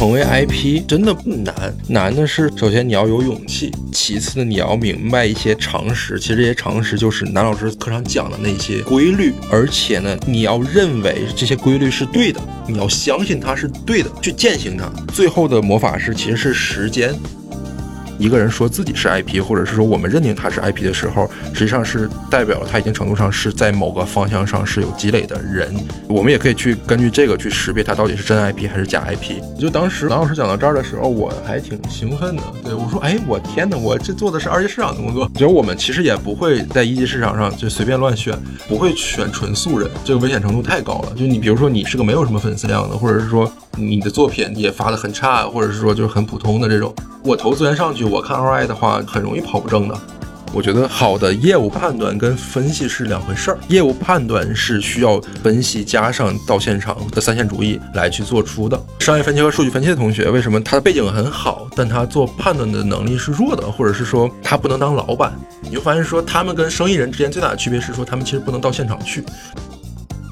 成为 IP 真的不难，难的是首先你要有勇气，其次呢你要明白一些常识。其实这些常识就是男老师课上讲的那些规律，而且呢你要认为这些规律是对的，你要相信它是对的，去践行它。最后的魔法师其实是时间。一个人说自己是 IP，或者是说我们认定他是 IP 的时候，实际上是代表了他一定程度上是在某个方向上是有积累的人。我们也可以去根据这个去识别他到底是真 IP 还是假 IP。就当时郎老师讲到这儿的时候，我还挺兴奋的。对我说：“哎，我天哪，我这做的是二级市场的工作。”就我们其实也不会在一级市场上就随便乱选，不会选纯素人，这个危险程度太高了。就你比如说你是个没有什么粉丝量的，或者是说你的作品也发的很差，或者是说就是很普通的这种。我投资源上去，我看 ROI 的话，很容易跑不正的。我觉得好的业务判断跟分析是两回事儿。业务判断是需要分析加上到现场的三线主义来去做出的。商业分析和数据分析的同学，为什么他的背景很好，但他做判断的能力是弱的，或者是说他不能当老板？你就发现说，他们跟生意人之间最大的区别是说，他们其实不能到现场去。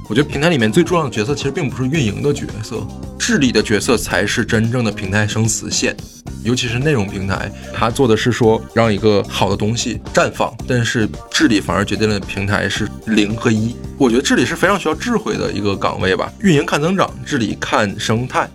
我觉得平台里面最重要的角色其实并不是运营的角色，治理的角色才是真正的平台生死线。尤其是内容平台，它做的是说让一个好的东西绽放，但是治理反而决定了平台是零和一。我觉得治理是非常需要智慧的一个岗位吧，运营看增长，治理看生态。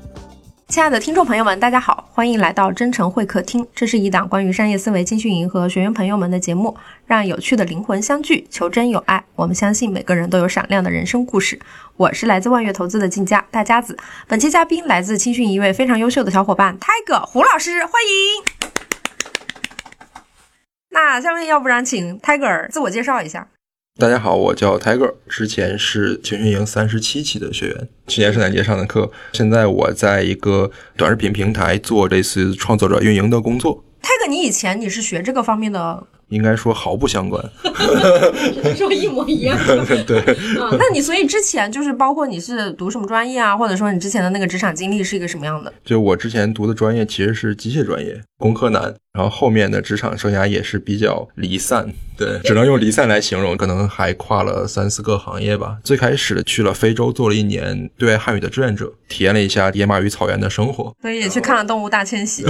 亲爱的听众朋友们，大家好，欢迎来到真诚会客厅。这是一档关于商业思维、精训营和学员朋友们的节目，让有趣的灵魂相聚，求真有爱。我们相信每个人都有闪亮的人生故事。我是来自万悦投资的静佳大家子，本期嘉宾来自青训一位非常优秀的小伙伴 Tiger 胡老师，欢迎。那下面要不然请 Tiger 自我介绍一下。大家好，我叫 Tiger，之前是青训营三十七期的学员，去年圣诞节上的课，现在我在一个短视频平台做类似创作者运营的工作。Tiger，你以前你是学这个方面的？应该说毫不相关，说一模一样。对，啊，那你所以之前就是包括你是读什么专业啊，或者说你之前的那个职场经历是一个什么样的？就我之前读的专业其实是机械专业，工科男，然后后面的职场生涯也是比较离散，对，只能用离散来形容，可能还跨了三四个行业吧。最开始去了非洲做了一年对外汉语的志愿者，体验了一下野马与草原的生活，所以也去看了动物大迁徙。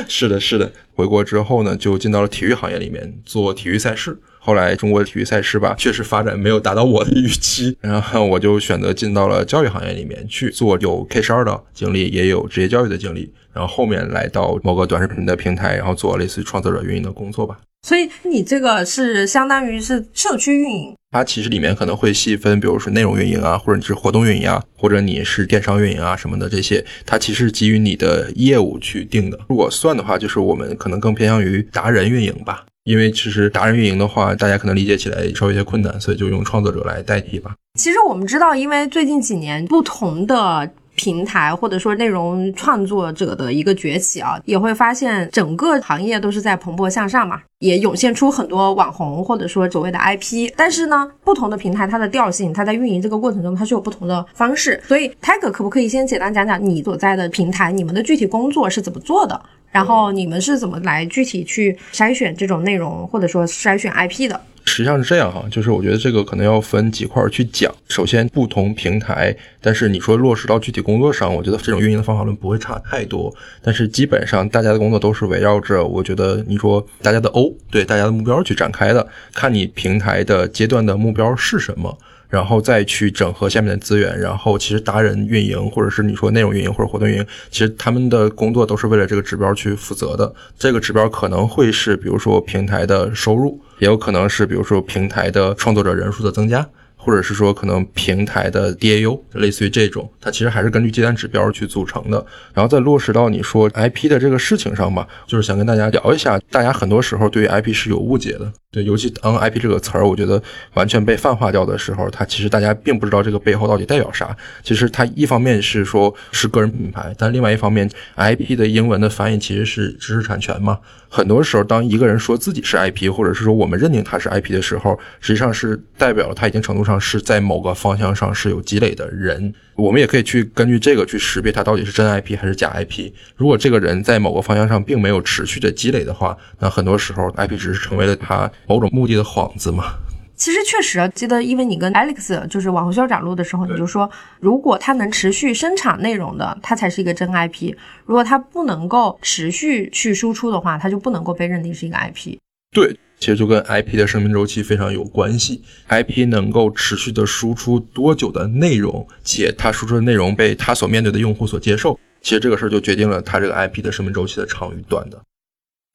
是的，是的。回国之后呢，就进到了体育行业里面做体育赛事。后来中国的体育赛事吧，确实发展没有达到我的预期，然后我就选择进到了教育行业里面去做，有 K 十二的经历，也有职业教育的经历。然后后面来到某个短视频的平台，然后做类似于创作者运营的工作吧。所以你这个是相当于是社区运营，它其实里面可能会细分，比如说内容运营啊，或者你是活动运营啊，或者你是电商运营啊什么的这些，它其实基于你的业务去定的。如果算的话，就是我们可能更偏向于达人运营吧，因为其实达人运营的话，大家可能理解起来稍微有些困难，所以就用创作者来代替吧。其实我们知道，因为最近几年不同的。平台或者说内容创作者的一个崛起啊，也会发现整个行业都是在蓬勃向上嘛，也涌现出很多网红或者说所谓的 IP。但是呢，不同的平台它的调性，它在运营这个过程中它是有不同的方式。所以 Tiger 可不可以先简单讲讲你所在的平台，你们的具体工作是怎么做的？然后你们是怎么来具体去筛选这种内容，或者说筛选 IP 的？实际上是这样哈，就是我觉得这个可能要分几块去讲。首先，不同平台，但是你说落实到具体工作上，我觉得这种运营的方法论不会差太多。但是基本上大家的工作都是围绕着，我觉得你说大家的 O 对大家的目标去展开的，看你平台的阶段的目标是什么。然后再去整合下面的资源，然后其实达人运营或者是你说内容运营或者活动运营，其实他们的工作都是为了这个指标去负责的。这个指标可能会是比如说平台的收入，也有可能是比如说平台的创作者人数的增加。或者是说可能平台的 DAU，类似于这种，它其实还是根据接单指标去组成的，然后再落实到你说 IP 的这个事情上吧，就是想跟大家聊一下，大家很多时候对于 IP 是有误解的，对，尤其当 IP 这个词儿，我觉得完全被泛化掉的时候，它其实大家并不知道这个背后到底代表啥。其实它一方面是说是个人品牌，但另外一方面，IP 的英文的翻译其实是知识产权嘛。很多时候，当一个人说自己是 IP，或者是说我们认定他是 IP 的时候，实际上是代表了他一定程度上是在某个方向上是有积累的人。我们也可以去根据这个去识别他到底是真 IP 还是假 IP。如果这个人在某个方向上并没有持续的积累的话，那很多时候 IP 只是成为了他某种目的的幌子嘛。其实确实，记得因为你跟 Alex 就是网红校长录的时候，你就说，如果他能持续生产内容的，他才是一个真 IP；如果他不能够持续去输出的话，他就不能够被认定是一个 IP。对，其实就跟 IP 的生命周期非常有关系。IP 能够持续的输出多久的内容，且它输出的内容被它所面对的用户所接受，其实这个事儿就决定了它这个 IP 的生命周期的长与短的。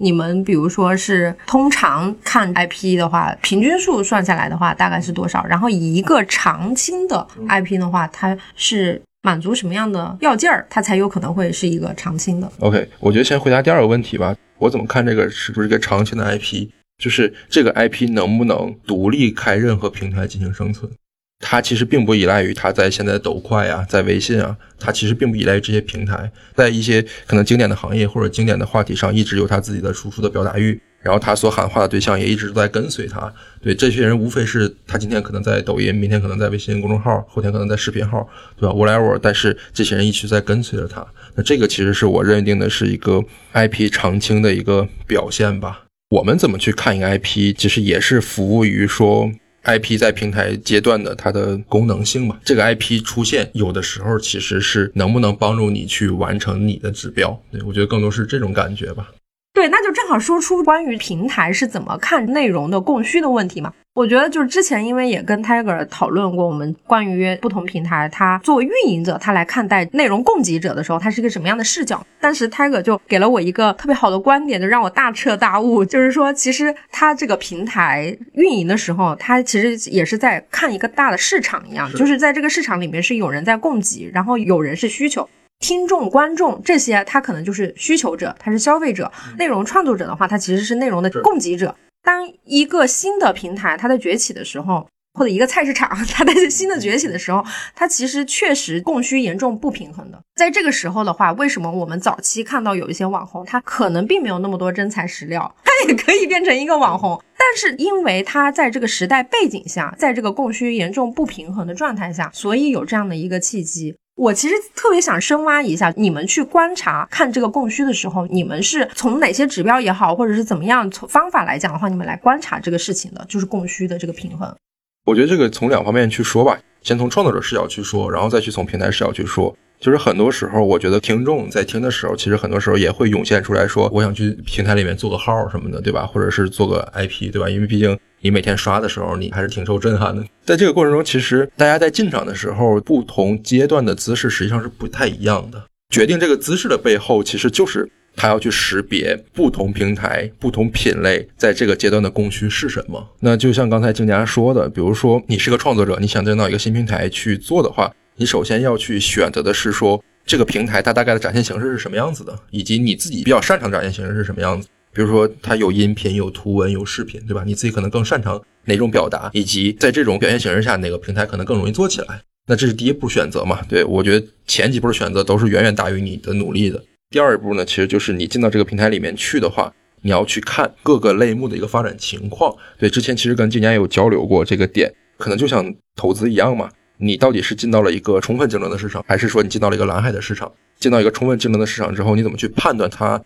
你们比如说是通常看 IP 的话，平均数算下来的话大概是多少？然后一个长青的 IP 的话，它是满足什么样的要件儿，它才有可能会是一个长青的？OK，我觉得先回答第二个问题吧。我怎么看这个是不是一个长青的 IP？就是这个 IP 能不能独立开任何平台进行生存？它其实并不依赖于它在现在抖快啊，在微信啊，它其实并不依赖于这些平台，在一些可能经典的行业或者经典的话题上，一直有它自己的输出的表达欲，然后他所喊话的对象也一直都在跟随他。对这些人，无非是他今天可能在抖音，明天可能在微信公众号，后天可能在视频号，对吧？whatever，但是这些人一直在跟随着他。那这个其实是我认定的是一个 IP 长青的一个表现吧。我们怎么去看一个 IP，其实也是服务于说。IP 在平台阶段的它的功能性嘛，这个 IP 出现有的时候其实是能不能帮助你去完成你的指标，对我觉得更多是这种感觉吧。对，那就正好说出关于平台是怎么看内容的供需的问题嘛。我觉得就是之前因为也跟 Tiger 讨论过，我们关于不同平台，它作为运营者，他来看待内容供给者的时候，他是一个什么样的视角？当时 Tiger 就给了我一个特别好的观点，就让我大彻大悟，就是说，其实他这个平台运营的时候，他其实也是在看一个大的市场一样，就是在这个市场里面是有人在供给，然后有人是需求。听众、观众这些，他可能就是需求者，他是消费者；内容创作者的话，他其实是内容的供给者。当一个新的平台它在崛起的时候，或者一个菜市场它在新的崛起的时候，它其实确实供需严重不平衡的。在这个时候的话，为什么我们早期看到有一些网红，他可能并没有那么多真材实料，他也可以变成一个网红，但是因为他在这个时代背景下，在这个供需严重不平衡的状态下，所以有这样的一个契机。我其实特别想深挖一下，你们去观察看这个供需的时候，你们是从哪些指标也好，或者是怎么样从方法来讲的话，你们来观察这个事情的，就是供需的这个平衡。我觉得这个从两方面去说吧，先从创作者视角去说，然后再去从平台视角去说。就是很多时候，我觉得听众在听的时候，其实很多时候也会涌现出来说，我想去平台里面做个号什么的，对吧？或者是做个 IP，对吧？因为毕竟你每天刷的时候，你还是挺受震撼的。在这个过程中，其实大家在进场的时候，不同阶段的姿势实际上是不太一样的。决定这个姿势的背后，其实就是他要去识别不同平台、不同品类在这个阶段的供需是什么。那就像刚才静佳说的，比如说你是个创作者，你想进到一个新平台去做的话。你首先要去选择的是说这个平台它大概的展现形式是什么样子的，以及你自己比较擅长展现形式是什么样子。比如说它有音频、有图文、有视频，对吧？你自己可能更擅长哪种表达，以及在这种表现形式下哪个平台可能更容易做起来。那这是第一步选择嘛？对我觉得前几步的选择都是远远大于你的努力的。第二步呢，其实就是你进到这个平台里面去的话，你要去看各个类目的一个发展情况。对，之前其实跟静佳有交流过这个点，可能就像投资一样嘛。你到底是进到了一个充分竞争的市场，还是说你进到了一个蓝海的市场？进到一个充分竞争的市场之后，你怎么去判断它？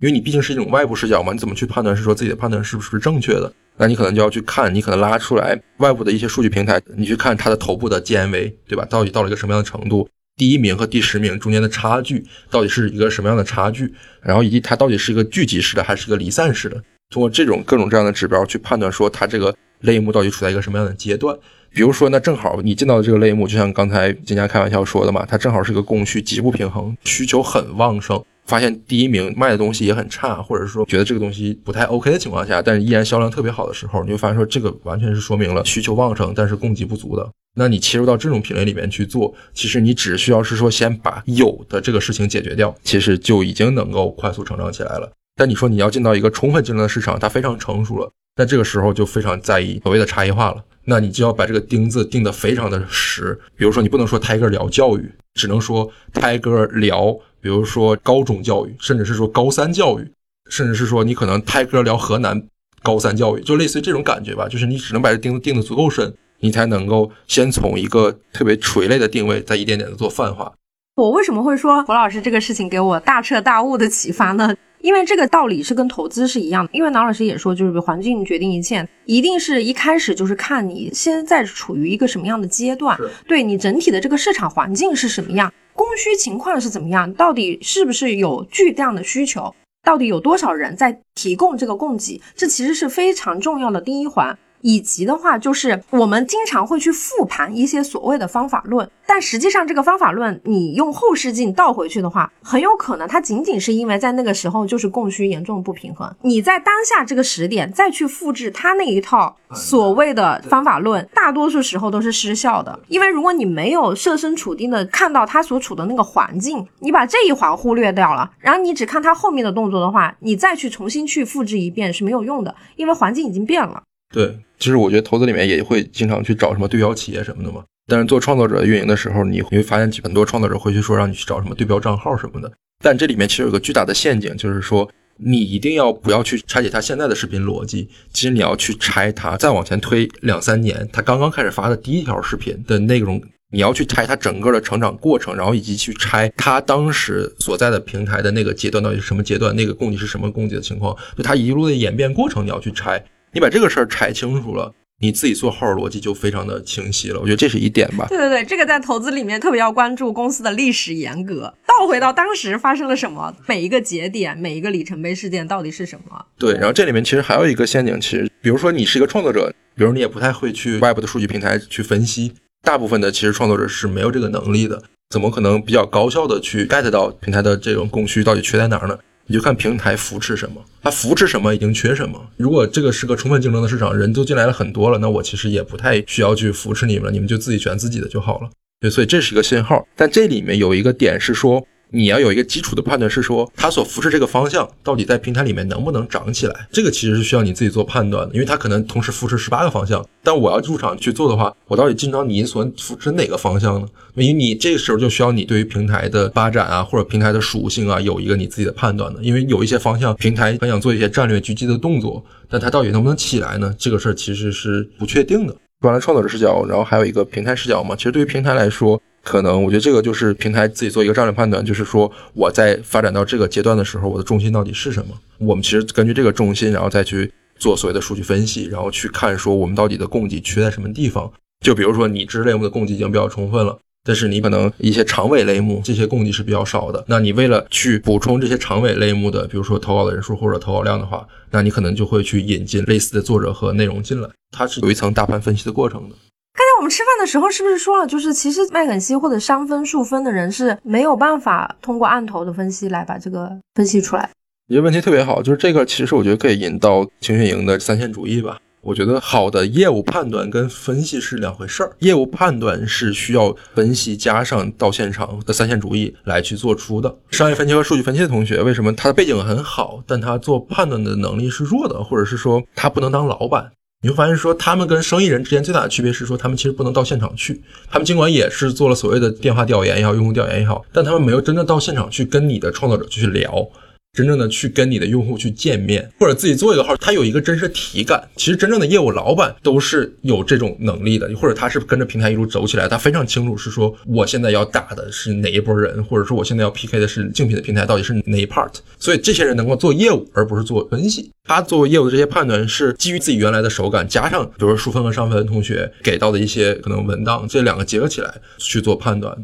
因为你毕竟是一种外部视角嘛，你怎么去判断是说自己的判断是不是正确的？那你可能就要去看，你可能拉出来外部的一些数据平台，你去看它的头部的 GMV，对吧？到底到了一个什么样的程度？第一名和第十名中间的差距到底是一个什么样的差距？然后以及它到底是一个聚集式的还是一个离散式的？通过这种各种这样的指标去判断说它这个类目到底处在一个什么样的阶段？比如说，那正好你进到的这个类目，就像刚才金家开玩笑说的嘛，它正好是个供需极不平衡，需求很旺盛。发现第一名卖的东西也很差，或者说觉得这个东西不太 OK 的情况下，但是依然销量特别好的时候，你就发现说这个完全是说明了需求旺盛，但是供给不足的。那你切入到这种品类里面去做，其实你只需要是说先把有的这个事情解决掉，其实就已经能够快速成长起来了。但你说你要进到一个充分竞争的市场，它非常成熟了，那这个时候就非常在意所谓的差异化了。那你就要把这个钉子钉得非常的实，比如说你不能说泰戈聊教育，只能说泰戈聊，比如说高中教育，甚至是说高三教育，甚至是说你可能泰戈聊河南高三教育，就类似于这种感觉吧。就是你只能把这钉子钉得足够深，你才能够先从一个特别垂类的定位，再一点点的做泛化。我为什么会说胡老师这个事情给我大彻大悟的启发呢？因为这个道理是跟投资是一样的。因为南老师也说，就是环境决定一切，一定是一开始就是看你现在处于一个什么样的阶段，对你整体的这个市场环境是什么样，供需情况是怎么样，到底是不是有巨量的需求，到底有多少人在提供这个供给，这其实是非常重要的第一环。以及的话，就是我们经常会去复盘一些所谓的方法论，但实际上这个方法论，你用后视镜倒回去的话，很有可能它仅仅是因为在那个时候就是供需严重不平衡。你在当下这个时点再去复制它那一套所谓的方法论，大多数时候都是失效的。因为如果你没有设身处地的看到他所处的那个环境，你把这一环忽略掉了，然后你只看他后面的动作的话，你再去重新去复制一遍是没有用的，因为环境已经变了。对，其实我觉得投资里面也会经常去找什么对标企业什么的嘛。但是做创作者运营的时候，你会发现很多创作者会去说让你去找什么对标账号什么的。但这里面其实有个巨大的陷阱，就是说你一定要不要去拆解他现在的视频逻辑，其实你要去拆他再往前推两三年，他刚刚开始发的第一条视频的内容，你要去拆他整个的成长过程，然后以及去拆他当时所在的平台的那个阶段到底是什么阶段，那个供给是什么供给的情况，就他一路的演变过程你要去拆。你把这个事儿拆清楚了，你自己做号逻辑就非常的清晰了。我觉得这是一点吧。对对对，这个在投资里面特别要关注公司的历史严格，倒回到当时发生了什么，每一个节点，每一个里程碑事件到底是什么。对，然后这里面其实还有一个陷阱，其实比如说你是一个创作者，比如你也不太会去外部的数据平台去分析，大部分的其实创作者是没有这个能力的，怎么可能比较高效的去 get 到平台的这种供需到底缺在哪儿呢？你就看平台扶持什么，它扶持什么已经缺什么。如果这个是个充分竞争的市场，人都进来了很多了，那我其实也不太需要去扶持你们了，你们就自己选自己的就好了。对，所以这是一个信号。但这里面有一个点是说。你要有一个基础的判断，是说它所扶持这个方向到底在平台里面能不能涨起来？这个其实是需要你自己做判断的，因为它可能同时扶持十八个方向。但我要入场去做的话，我到底进到你所扶持哪个方向呢？因为你这个时候就需要你对于平台的发展啊，或者平台的属性啊，有一个你自己的判断的。因为有一些方向，平台很想做一些战略狙击的动作，但它到底能不能起来呢？这个事儿其实是不确定的。完了创作者视角，然后还有一个平台视角嘛。其实对于平台来说，可能我觉得这个就是平台自己做一个战略判断，就是说我在发展到这个阶段的时候，我的重心到底是什么？我们其实根据这个重心，然后再去做所谓的数据分析，然后去看说我们到底的供给缺在什么地方。就比如说你知识类目的供给已经比较充分了，但是你可能一些长尾类目这些供给是比较少的。那你为了去补充这些长尾类目的，比如说投稿的人数或者投稿量的话，那你可能就会去引进类似的作者和内容进来，它是有一层大盘分析的过程的。刚才我们吃饭的时候是不是说了，就是其实麦肯锡或者商分、数分的人是没有办法通过案头的分析来把这个分析出来。你这问题特别好，就是这个其实我觉得可以引到情绪营的三线主义吧。我觉得好的业务判断跟分析是两回事儿，业务判断是需要分析加上到现场的三线主义来去做出的。商业分析和数据分析的同学，为什么他的背景很好，但他做判断的能力是弱的，或者是说他不能当老板？你会发现，说他们跟生意人之间最大的区别是说，他们其实不能到现场去。他们尽管也是做了所谓的电话调研也好，用户调研也好，但他们没有真正到现场去跟你的创作者去聊。真正的去跟你的用户去见面，或者自己做一个号，他有一个真实体感。其实真正的业务老板都是有这种能力的，或者他是跟着平台一路走起来，他非常清楚是说我现在要打的是哪一波人，或者说我现在要 PK 的是竞品的平台到底是哪一 part。所以这些人能够做业务，而不是做分析。他做业务的这些判断是基于自己原来的手感，加上比如说数分和上分同学给到的一些可能文档，这两个结合起来去做判断。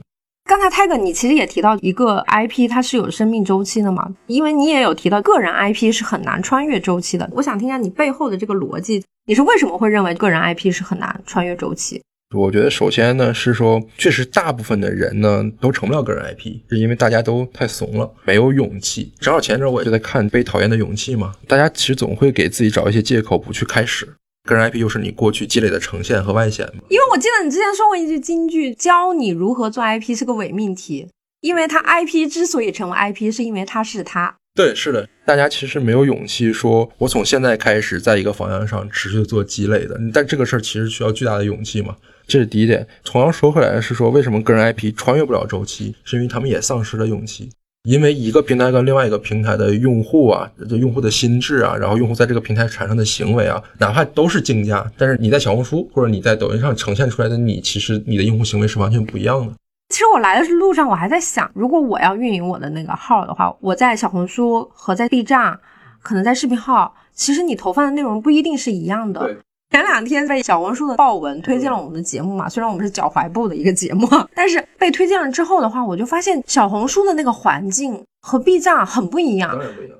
刚才泰哥，你其实也提到一个 IP，它是有生命周期的嘛？因为你也有提到个人 IP 是很难穿越周期的。我想听一下你背后的这个逻辑，你是为什么会认为个人 IP 是很难穿越周期？我觉得首先呢是说，确实大部分的人呢都成不了个人 IP，是因为大家都太怂了，没有勇气。正好前阵我也就在看《被讨厌的勇气》嘛，大家其实总会给自己找一些借口不去开始。个人 IP 又是你过去积累的呈现和外显吗？因为我记得你之前说过一句金句，教你如何做 IP 是个伪命题，因为它 IP 之所以成为 IP，是因为它是它。对，是的，大家其实没有勇气说，我从现在开始在一个方向上持续做积累的。但这个事儿其实需要巨大的勇气嘛，这是第一点。同样说回来是说，为什么个人 IP 穿越不了周期，是因为他们也丧失了勇气。因为一个平台跟另外一个平台的用户啊，就用户的心智啊，然后用户在这个平台产生的行为啊，哪怕都是竞价，但是你在小红书或者你在抖音上呈现出来的你，其实你的用户行为是完全不一样的。其实我来的路上，我还在想，如果我要运营我的那个号的话，我在小红书和在 B 站，可能在视频号，其实你投放的内容不一定是一样的。前两天被小红书的爆文推荐了我们的节目嘛，虽然我们是脚踝部的一个节目，但是被推荐了之后的话，我就发现小红书的那个环境和 B 站很不一样。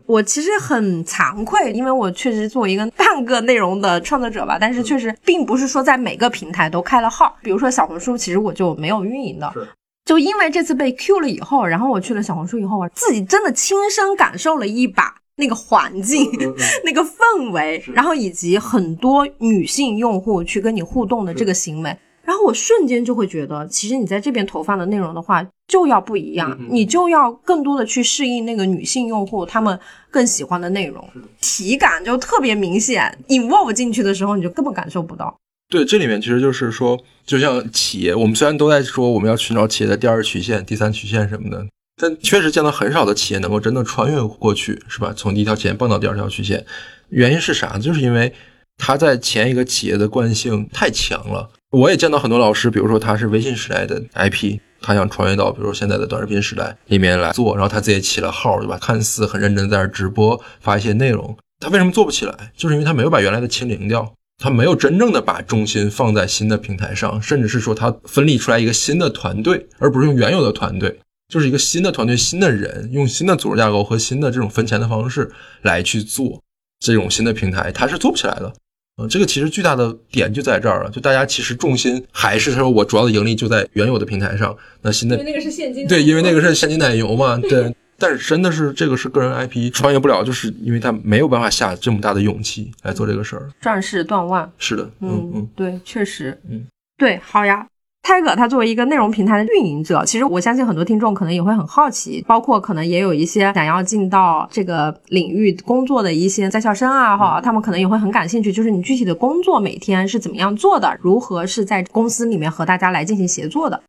我其实很惭愧，因为我确实作为一个半个内容的创作者吧，但是确实并不是说在每个平台都开了号。比如说小红书，其实我就没有运营的。就因为这次被 Q 了以后，然后我去了小红书以后，我自己真的亲身感受了一把。那个环境，那个氛围，然后以及很多女性用户去跟你互动的这个行为，然后我瞬间就会觉得，其实你在这边投放的内容的话，就要不一样，你就要更多的去适应那个女性用户他们更喜欢的内容，体感就特别明显，involve 进去的时候，你就根本感受不到。对，这里面其实就是说，就像企业，我们虽然都在说我们要寻找企业的第二曲线、第三曲线什么的。但确实见到很少的企业能够真的穿越过去，是吧？从第一条曲线蹦到第二条曲线，原因是啥？就是因为他在前一个企业的惯性太强了。我也见到很多老师，比如说他是微信时代的 IP，他想穿越到比如说现在的短视频时代里面来做，然后他自己起了号，对吧？看似很认真在那直播发一些内容，他为什么做不起来？就是因为他没有把原来的清零掉，他没有真正的把重心放在新的平台上，甚至是说他分立出来一个新的团队，而不是用原有的团队。就是一个新的团队、新的人，用新的组织架构和新的这种分钱的方式来去做这种新的平台，它是做不起来的。嗯，这个其实巨大的点就在这儿了，就大家其实重心还是说我主要的盈利就在原有的平台上。那新的因为那个是现金，对，因为那个是 现金奶油嘛，对。但是真的是这个是个人 IP 穿越不了，就是因为他没有办法下这么大的勇气来做这个事儿。壮士断腕。是的，嗯嗯，对，确实，嗯，对，好呀。泰戈他作为一个内容平台的运营者，其实我相信很多听众可能也会很好奇，包括可能也有一些想要进到这个领域工作的一些在校生啊，哈，他们可能也会很感兴趣，就是你具体的工作每天是怎么样做的，如何是在公司里面和大家来进行协作的。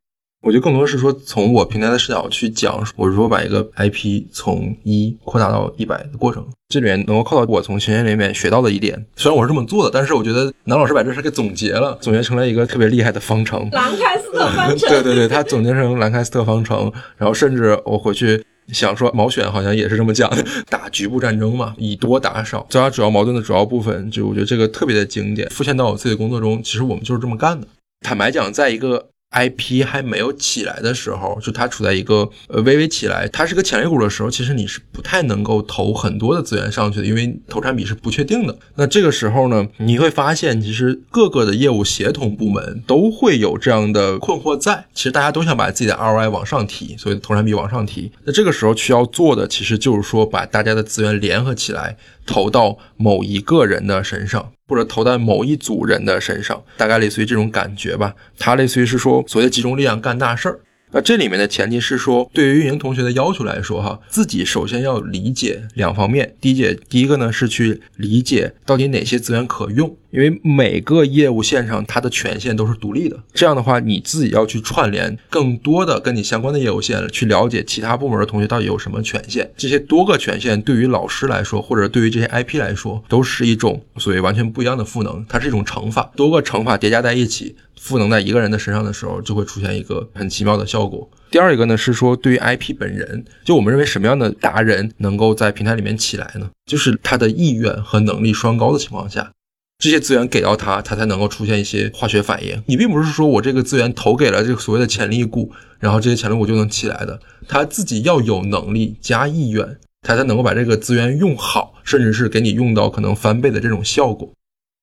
我觉得更多是说，从我平台的视角去讲，我如何把一个 IP 从一扩大到一百的过程。这里面能够靠到我从前线里面学到的一点。虽然我是这么做的，但是我觉得南老师把这事给总结了，总结成了一个特别厉害的方程——兰开斯特方程。对 对对，他总结成兰开斯特方程。然后甚至我回去想说，毛选好像也是这么讲的：打局部战争嘛，以多打少，交叉主要矛盾的主要部分。就我觉得这个特别的经典，复现到我自己的工作中，其实我们就是这么干的。坦白讲，在一个 IP 还没有起来的时候，就它处在一个呃微微起来，它是个潜力股的时候，其实你是不太能够投很多的资源上去的，因为投产比是不确定的。那这个时候呢，你会发现其实各个的业务协同部门都会有这样的困惑在，其实大家都想把自己的 ROI 往上提，所以投产比往上提。那这个时候需要做的，其实就是说把大家的资源联合起来。投到某一个人的身上，或者投在某一组人的身上，大概类似于这种感觉吧。它类似于是说，所谓集中力量干大事儿。那这里面的前提是说，对于运营同学的要求来说，哈，自己首先要理解两方面。第一节，第一个呢是去理解到底哪些资源可用。因为每个业务线上它的权限都是独立的，这样的话你自己要去串联更多的跟你相关的业务线，去了解其他部门的同学到底有什么权限。这些多个权限对于老师来说，或者对于这些 IP 来说，都是一种所谓完全不一样的赋能，它是一种乘法，多个乘法叠加在一起，赋能在一个人的身上的时候，就会出现一个很奇妙的效果。第二一个呢是说，对于 IP 本人，就我们认为什么样的达人能够在平台里面起来呢？就是他的意愿和能力双高的情况下。这些资源给到他，他才能够出现一些化学反应。你并不是说我这个资源投给了这个所谓的潜力股，然后这些潜力股就能起来的。他自己要有能力加意愿，他才能够把这个资源用好，甚至是给你用到可能翻倍的这种效果。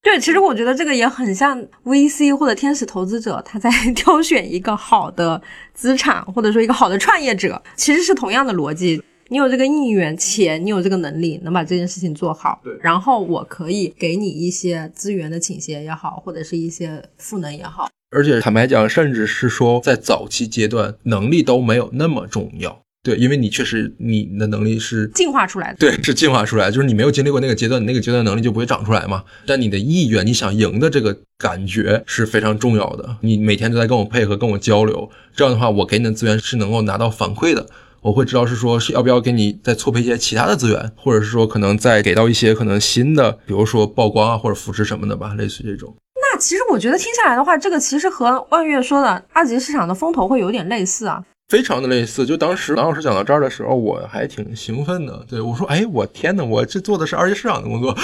对，其实我觉得这个也很像 VC 或者天使投资者，他在 挑选一个好的资产，或者说一个好的创业者，其实是同样的逻辑。你有这个意愿，且你有这个能力，能把这件事情做好。对，然后我可以给你一些资源的倾斜也好，或者是一些赋能也好。而且坦白讲，甚至是说在早期阶段，能力都没有那么重要。对，因为你确实你的能力是进化出来的。对，是进化出来，就是你没有经历过那个阶段，你那个阶段能力就不会长出来嘛。但你的意愿，你想赢的这个感觉是非常重要的。你每天都在跟我配合，跟我交流，这样的话，我给你的资源是能够拿到反馈的。我会知道是说是要不要给你再错配一些其他的资源，或者是说可能再给到一些可能新的，比如说曝光啊或者扶持什么的吧，类似这种。那其实我觉得听下来的话，这个其实和万月说的二级市场的风投会有点类似啊。非常的类似，就当时郎老师讲到这儿的时候，我还挺兴奋的。对我说：“哎，我天哪，我这做的是二级市场的工作，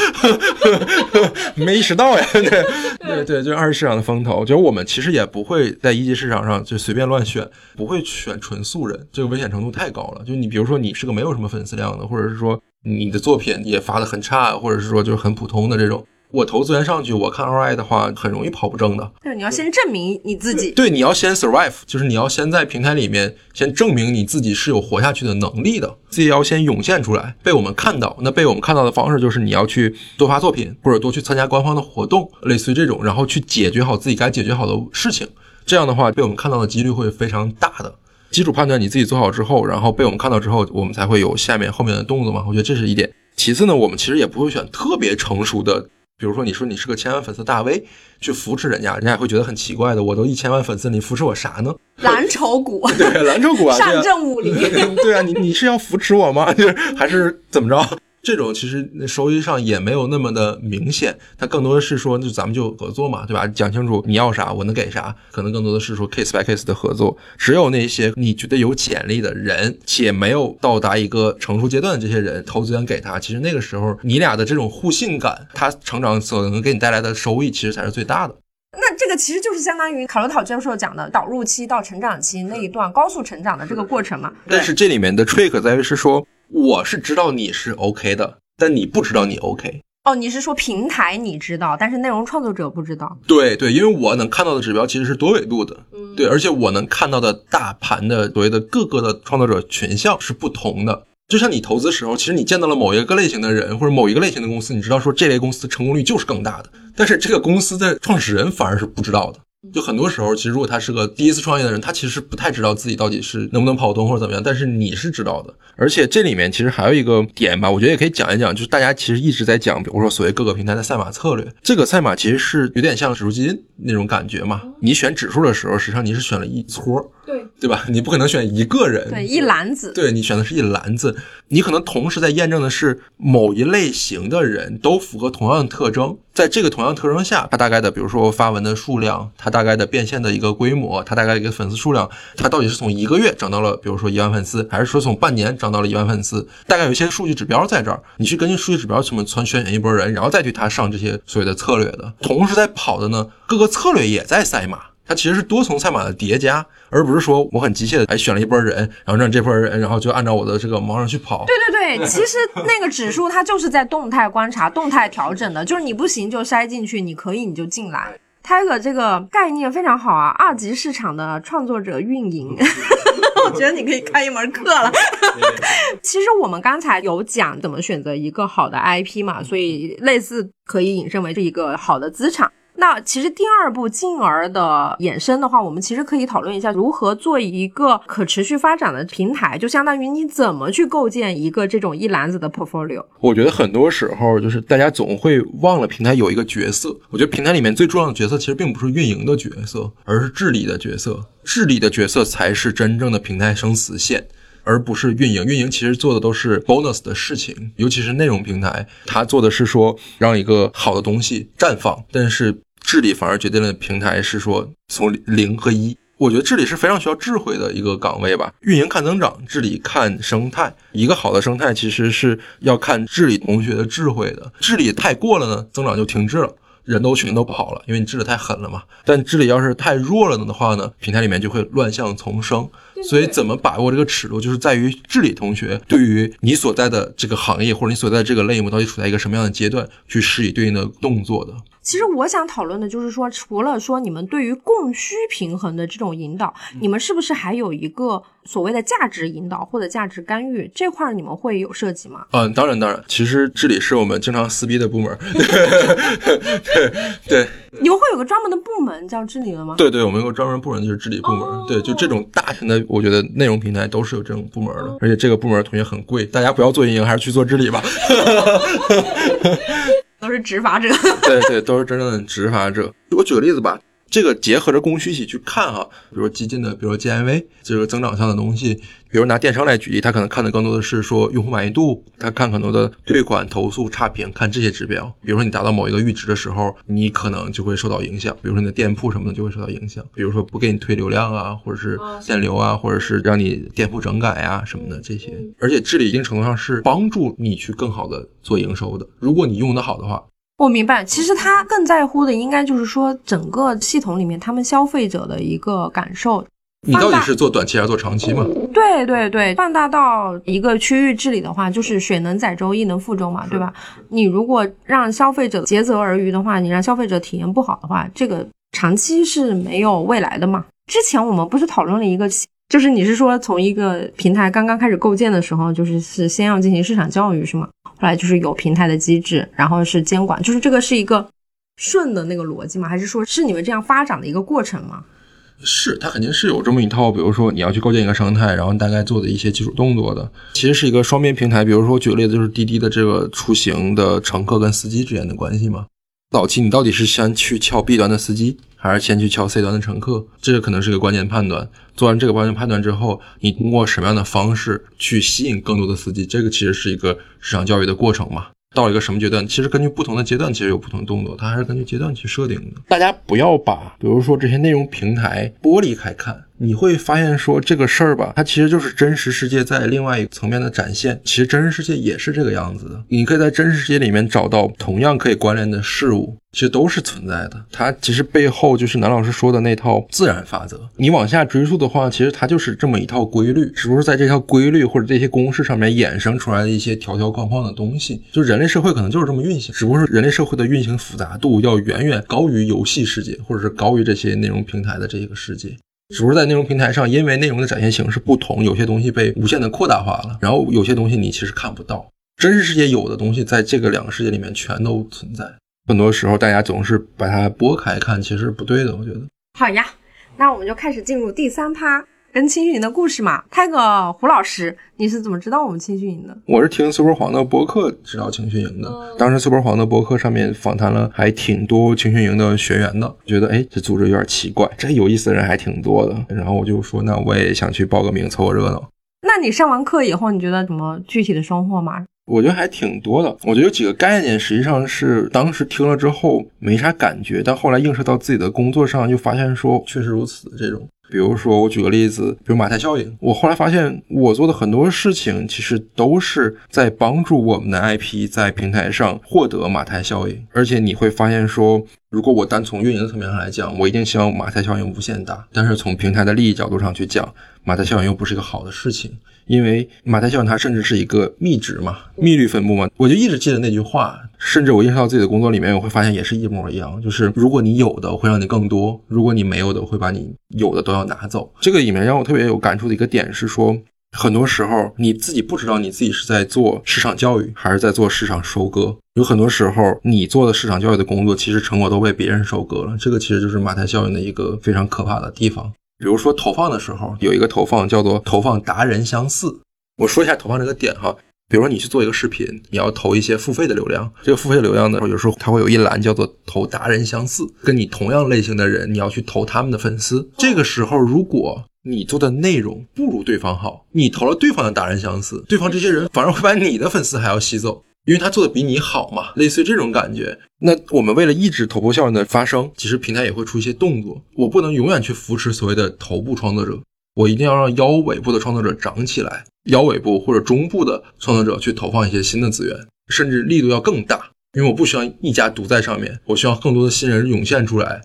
没意识到呀。” 对对对，就是二级市场的风投。就我们其实也不会在一级市场上就随便乱选，不会选纯素人，这个危险程度太高了。就你比如说，你是个没有什么粉丝量的，或者是说你的作品也发的很差，或者是说就是很普通的这种。我投资源上去，我看 ROI 的话，很容易跑不正的。对，你要先证明你自己。对，你要先 survive，就是你要先在平台里面先证明你自己是有活下去的能力的，自己要先涌现出来，被我们看到。那被我们看到的方式就是你要去多发作品，或者多去参加官方的活动，类似于这种，然后去解决好自己该解决好的事情。这样的话，被我们看到的几率会非常大的。基础判断你自己做好之后，然后被我们看到之后，我们才会有下面后面的动作嘛。我觉得这是一点。其次呢，我们其实也不会选特别成熟的。比如说，你说你是个千万粉丝大 V，去扶持人家，人家也会觉得很奇怪的。我都一千万粉丝，你扶持我啥呢？蓝筹股，对，蓝筹股啊，上证五零，对啊，你你是要扶持我吗？就是还是怎么着？这种其实收益上也没有那么的明显，它更多的是说，就咱们就合作嘛，对吧？讲清楚你要啥，我能给啥，可能更多的是说 case by case 的合作。只有那些你觉得有潜力的人，且没有到达一个成熟阶段的这些人，投资人给他，其实那个时候你俩的这种互信感，他成长所能给你带来的收益，其实才是最大的。那这个其实就是相当于卡罗塔教授讲的导入期到成长期那一段高速成长的这个过程嘛。但是这里面的 trick 在于是说，我是知道你是 OK 的。但你不知道你 OK 哦，你是说平台你知道，但是内容创作者不知道。对对，因为我能看到的指标其实是多维度的，对，而且我能看到的大盘的所谓的各个的创作者群像是不同的。就像你投资时候，其实你见到了某一个类型的人或者某一个类型的公司，你知道说这类公司成功率就是更大的，但是这个公司的创始人反而是不知道的。就很多时候，其实如果他是个第一次创业的人，他其实不太知道自己到底是能不能跑通或者怎么样。但是你是知道的，而且这里面其实还有一个点吧，我觉得也可以讲一讲，就是大家其实一直在讲，比如说所谓各个平台的赛马策略，这个赛马其实是有点像指数基金那种感觉嘛。你选指数的时候，实际上你是选了一撮，对对吧？你不可能选一个人，对一篮子，对你选的是一篮子，你可能同时在验证的是某一类型的人都符合同样的特征。在这个同样特征下，它大概的，比如说发文的数量，它大概的变现的一个规模，它大概一个粉丝数量，它到底是从一个月涨到了，比如说一万粉丝，还是说从半年涨到了一万粉丝？大概有一些数据指标在这儿，你去根据数据指标去么选选一波人，然后再去他上这些所谓的策略的。同时在跑的呢，各个策略也在赛马。它其实是多重赛马的叠加，而不是说我很机械的哎选了一波人，然后让这波人，然后就按照我的这个毛上去跑。对对对，其实那个指数它就是在动态观察、动态调整的，就是你不行就筛进去，你可以你就进来。Tiger 这个概念非常好啊，二级市场的创作者运营，我觉得你可以开一门课了。其实我们刚才有讲怎么选择一个好的 IP 嘛，所以类似可以引申为这一个好的资产。那其实第二步进而的衍生的话，我们其实可以讨论一下如何做一个可持续发展的平台，就相当于你怎么去构建一个这种一篮子的 portfolio。我觉得很多时候就是大家总会忘了平台有一个角色。我觉得平台里面最重要的角色其实并不是运营的角色，而是治理的角色。治理的角色才是真正的平台生死线。而不是运营，运营其实做的都是 bonus 的事情，尤其是内容平台，它做的是说让一个好的东西绽放，但是治理反而决定了平台是说从零和一。我觉得治理是非常需要智慧的一个岗位吧。运营看增长，治理看生态。一个好的生态其实是要看治理同学的智慧的。治理太过了呢，增长就停滞了。人都全都跑了，因为你治的太狠了嘛。但治理要是太弱了的话呢，平台里面就会乱象丛生。所以怎么把握这个尺度，就是在于治理同学对于你所在的这个行业或者你所在的这个类目到底处在一个什么样的阶段，去施以对应的动作的。其实我想讨论的就是说，除了说你们对于供需平衡的这种引导，你们是不是还有一个所谓的价值引导或者价值干预这块，你们会有涉及吗？嗯，当然当然，其实治理是我们经常撕逼的部门。对对，你们会有个专门的部门叫治理的吗？对对，我们有个专门部门就是治理部门。对，就这种大型的，我觉得内容平台都是有这种部门的，而且这个部门同学很贵，大家不要做运营，还是去做治理吧。都是执法者，对对，都是真正的执法者。我举个例子吧，这个结合着供需一起去看哈，比如说基金的，比如说 GMV 这个增长上的东西，比如拿电商来举例，他可能看的更多的是说用户满意度，他看很多的退款、投诉、差评，看这些指标。比如说你达到某一个阈值的时候，你可能就会受到影响，比如说你的店铺什么的就会受到影响，比如说不给你推流量啊，或者是限流啊，或者是让你店铺整改啊什么的这些。而且治理一定程度上是帮助你去更好的做营收的，如果你用的好的话。我明白，其实他更在乎的应该就是说整个系统里面他们消费者的一个感受。你到底是做短期还是做长期嘛？对对对，放大到一个区域治理的话，就是水能载舟，亦能覆舟嘛，对吧？你如果让消费者竭泽而渔的话，你让消费者体验不好的话，这个长期是没有未来的嘛。之前我们不是讨论了一个，就是你是说从一个平台刚刚开始构建的时候，就是是先要进行市场教育是吗？后来就是有平台的机制，然后是监管，就是这个是一个顺的那个逻辑吗？还是说是你们这样发展的一个过程吗？是，它肯定是有这么一套，比如说你要去构建一个生态，然后大概做的一些基础动作的。其实是一个双边平台，比如说举个例子，就是滴滴的这个出行的乘客跟司机之间的关系嘛。早期你到底是先去撬 B 端的司机，还是先去撬 C 端的乘客？这个可能是个关键判断。做完这个关键判断之后，你通过什么样的方式去吸引更多的司机？这个其实是一个市场教育的过程嘛。到了一个什么阶段？其实根据不同的阶段，其实有不同的动作，它还是根据阶段去设定的。大家不要把，比如说这些内容平台剥离开看。你会发现说这个事儿吧，它其实就是真实世界在另外一个层面的展现。其实真实世界也是这个样子的。你可以在真实世界里面找到同样可以关联的事物，其实都是存在的。它其实背后就是南老师说的那套自然法则。你往下追溯的话，其实它就是这么一套规律，只不过在这套规律或者这些公式上面衍生出来的一些条条框框的东西。就人类社会可能就是这么运行，只不过是人类社会的运行复杂度要远远高于游戏世界，或者是高于这些内容平台的这个世界。只不过在内容平台上，因为内容的展现形式不同，有些东西被无限的扩大化了，然后有些东西你其实看不到。真实世界有的东西，在这个两个世界里面全都存在。很多时候，大家总是把它拨开看，其实不对的。我觉得。好呀，那我们就开始进入第三趴。跟青训营的故事嘛，泰哥胡老师，你是怎么知道我们青训营的？我是听 super 黄的博客知道青训营的。当时 super 黄的博客上面访谈了还挺多青训营的学员的，觉得哎这组织有点奇怪，这有意思的人还挺多的。然后我就说那我也想去报个名凑个热闹。那你上完课以后，你觉得什么具体的收获吗？我觉得还挺多的。我觉得有几个概念实际上是当时听了之后没啥感觉，但后来映射到自己的工作上，就发现说确实如此这种。比如说，我举个例子，比如马太效应。我后来发现，我做的很多事情其实都是在帮助我们的 IP 在平台上获得马太效应。而且你会发现，说如果我单从运营层面上来讲，我一定希望马太效应无限大。但是从平台的利益角度上去讲，马太效应又不是一个好的事情。因为马太效应它甚至是一个幂值嘛，幂率分布嘛，我就一直记得那句话，甚至我意识到自己的工作里面，我会发现也是一模一样，就是如果你有的会让你更多，如果你没有的会把你有的都要拿走。这个里面让我特别有感触的一个点是说，很多时候你自己不知道你自己是在做市场教育还是在做市场收割，有很多时候你做的市场教育的工作，其实成果都被别人收割了。这个其实就是马太效应的一个非常可怕的地方。比如说投放的时候，有一个投放叫做投放达人相似。我说一下投放这个点哈，比如说你去做一个视频，你要投一些付费的流量，这个付费流量呢，有时候它会有一栏叫做投达人相似，跟你同样类型的人，你要去投他们的粉丝。这个时候，如果你做的内容不如对方好，你投了对方的达人相似，对方这些人反而会把你的粉丝还要吸走。因为他做的比你好嘛，类似于这种感觉。那我们为了抑制头部效应的发生，其实平台也会出一些动作。我不能永远去扶持所谓的头部创作者，我一定要让腰尾部的创作者长起来，腰尾部或者中部的创作者去投放一些新的资源，甚至力度要更大。因为我不希望一家独在上面，我希望更多的新人涌现出来。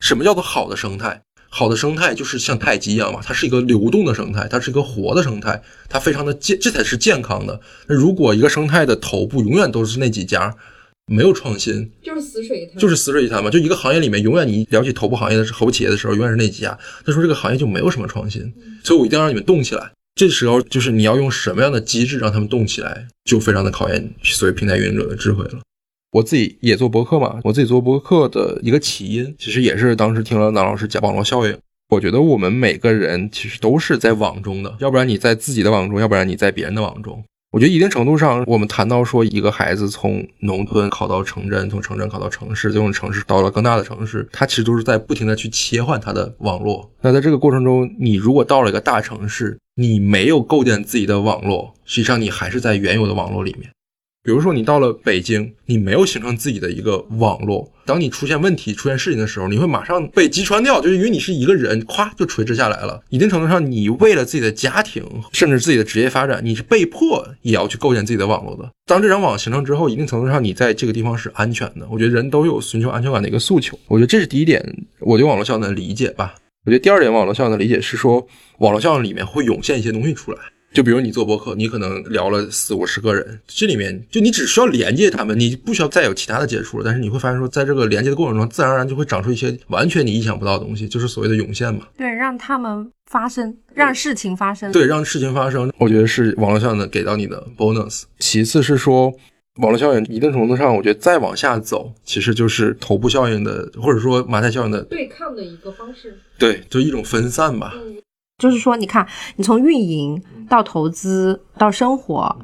什么叫做好的生态？好的生态就是像太极一样嘛，它是一个流动的生态，它是一个活的生态，它非常的健，这才是健康的。那如果一个生态的头部永远都是那几家，没有创新，就是死水一滩，就是死水一滩嘛。就一个行业里面，永远你了解头部行业的头部企业的时候，永远是那几家，他说这个行业就没有什么创新。所以我一定要让你们动起来。这时候就是你要用什么样的机制让他们动起来，就非常的考验所谓平台运营者的智慧了。我自己也做博客嘛，我自己做博客的一个起因，其实也是当时听了南老师讲网络效应。我觉得我们每个人其实都是在网中的，要不然你在自己的网中，要不然你在别人的网中。我觉得一定程度上，我们谈到说一个孩子从农村考到城镇，从城镇考到城市，再从城市到了更大的城市，他其实都是在不停的去切换他的网络。那在这个过程中，你如果到了一个大城市，你没有构建自己的网络，实际上你还是在原有的网络里面。比如说，你到了北京，你没有形成自己的一个网络。当你出现问题、出现事情的时候，你会马上被击穿掉，就是因为你是一个人，咵就垂直下来了。一定程度上，你为了自己的家庭，甚至自己的职业发展，你是被迫也要去构建自己的网络的。当这张网形成之后，一定程度上，你在这个地方是安全的。我觉得人都有寻求安全感的一个诉求。我觉得这是第一点，我对网络效应的理解吧。我觉得第二点，网络效应的理解是说，网络效应里面会涌现一些东西出来。就比如你做博客，你可能聊了四五十个人，这里面就你只需要连接他们，你不需要再有其他的接触了。但是你会发现说，在这个连接的过程中，自然而然就会长出一些完全你意想不到的东西，就是所谓的涌现嘛。对，让他们发生，让事情发生。对，让事情发生，我觉得是网络效应给到你的 bonus。其次是说，网络效应一定程度上，我觉得再往下走，其实就是头部效应的，或者说马太效应的对抗的一个方式。对，就一种分散吧。就是说，你看，你从运营到投资到生活，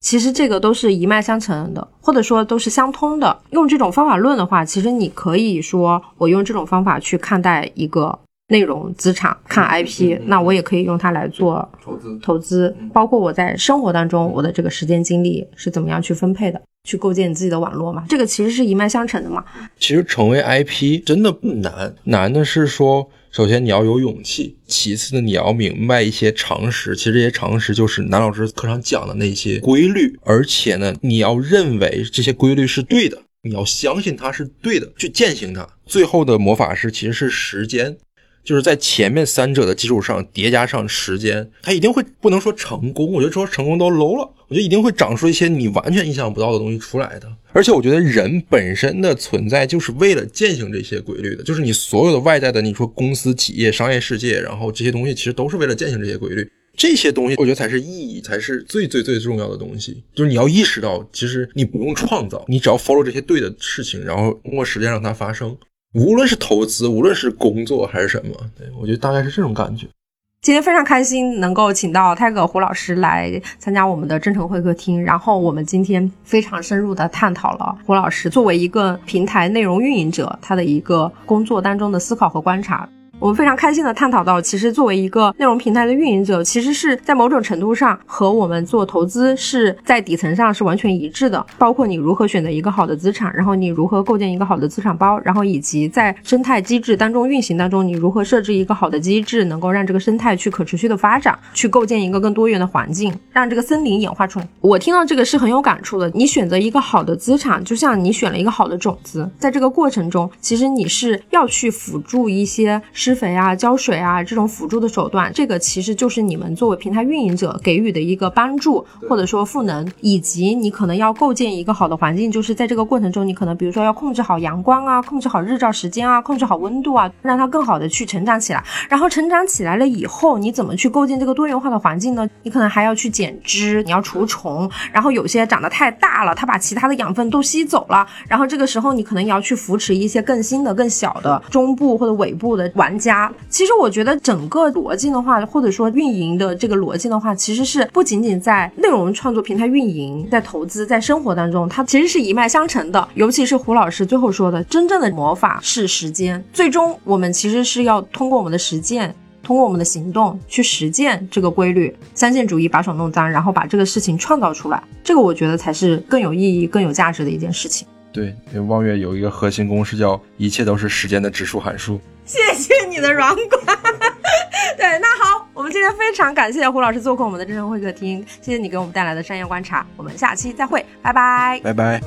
其实这个都是一脉相承的，或者说都是相通的。用这种方法论的话，其实你可以说，我用这种方法去看待一个内容资产，看 IP，那我也可以用它来做投资。投资。包括我在生活当中，我的这个时间精力是怎么样去分配的，去构建你自己的网络嘛？这个其实是一脉相承的嘛。其实成为 IP 真的不难，难的是说。首先你要有勇气，其次呢你要明白一些常识，其实这些常识就是南老师课上讲的那些规律，而且呢你要认为这些规律是对的，你要相信它是对的，去践行它。最后的魔法师其实是时间，就是在前面三者的基础上叠加上时间，它一定会不能说成功，我觉得说成功都 low 了，我觉得一定会长出一些你完全意想不到的东西出来的。而且我觉得人本身的存在就是为了践行这些规律的，就是你所有的外在的，你说公司、企业、商业世界，然后这些东西其实都是为了践行这些规律。这些东西我觉得才是意义，才是最最最重要的东西。就是你要意识到，其实你不用创造，你只要 follow 这些对的事情，然后通过时间让它发生。无论是投资，无论是工作还是什么，对我觉得大概是这种感觉。今天非常开心能够请到泰戈胡老师来参加我们的真诚会客厅，然后我们今天非常深入的探讨了胡老师作为一个平台内容运营者他的一个工作当中的思考和观察。我们非常开心的探讨到，其实作为一个内容平台的运营者，其实是在某种程度上和我们做投资是在底层上是完全一致的。包括你如何选择一个好的资产，然后你如何构建一个好的资产包，然后以及在生态机制当中运行当中，你如何设置一个好的机制，能够让这个生态去可持续的发展，去构建一个更多元的环境，让这个森林演化出来。我听到这个是很有感触的。你选择一个好的资产，就像你选了一个好的种子，在这个过程中，其实你是要去辅助一些。施肥啊，浇水啊，这种辅助的手段，这个其实就是你们作为平台运营者给予的一个帮助，或者说赋能，以及你可能要构建一个好的环境，就是在这个过程中，你可能比如说要控制好阳光啊，控制好日照时间啊，控制好温度啊，让它更好的去成长起来。然后成长起来了以后，你怎么去构建这个多元化的环境呢？你可能还要去减枝，你要除虫，然后有些长得太大了，它把其他的养分都吸走了，然后这个时候你可能也要去扶持一些更新的、更小的中部或者尾部的加。其实我觉得整个逻辑的话，或者说运营的这个逻辑的话，其实是不仅仅在内容创作平台运营，在投资，在生活当中，它其实是一脉相承的。尤其是胡老师最后说的，真正的魔法是时间。最终，我们其实是要通过我们的实践，通过我们的行动去实践这个规律。三线主义把手弄脏，然后把这个事情创造出来，这个我觉得才是更有意义、更有价值的一件事情。对，因为望月有一个核心公式，叫一切都是时间的指数函数。谢谢你的软管。对，那好，我们今天非常感谢胡老师做客我们的真诚会客厅，谢谢你给我们带来的商业观察，我们下期再会，拜拜，拜拜。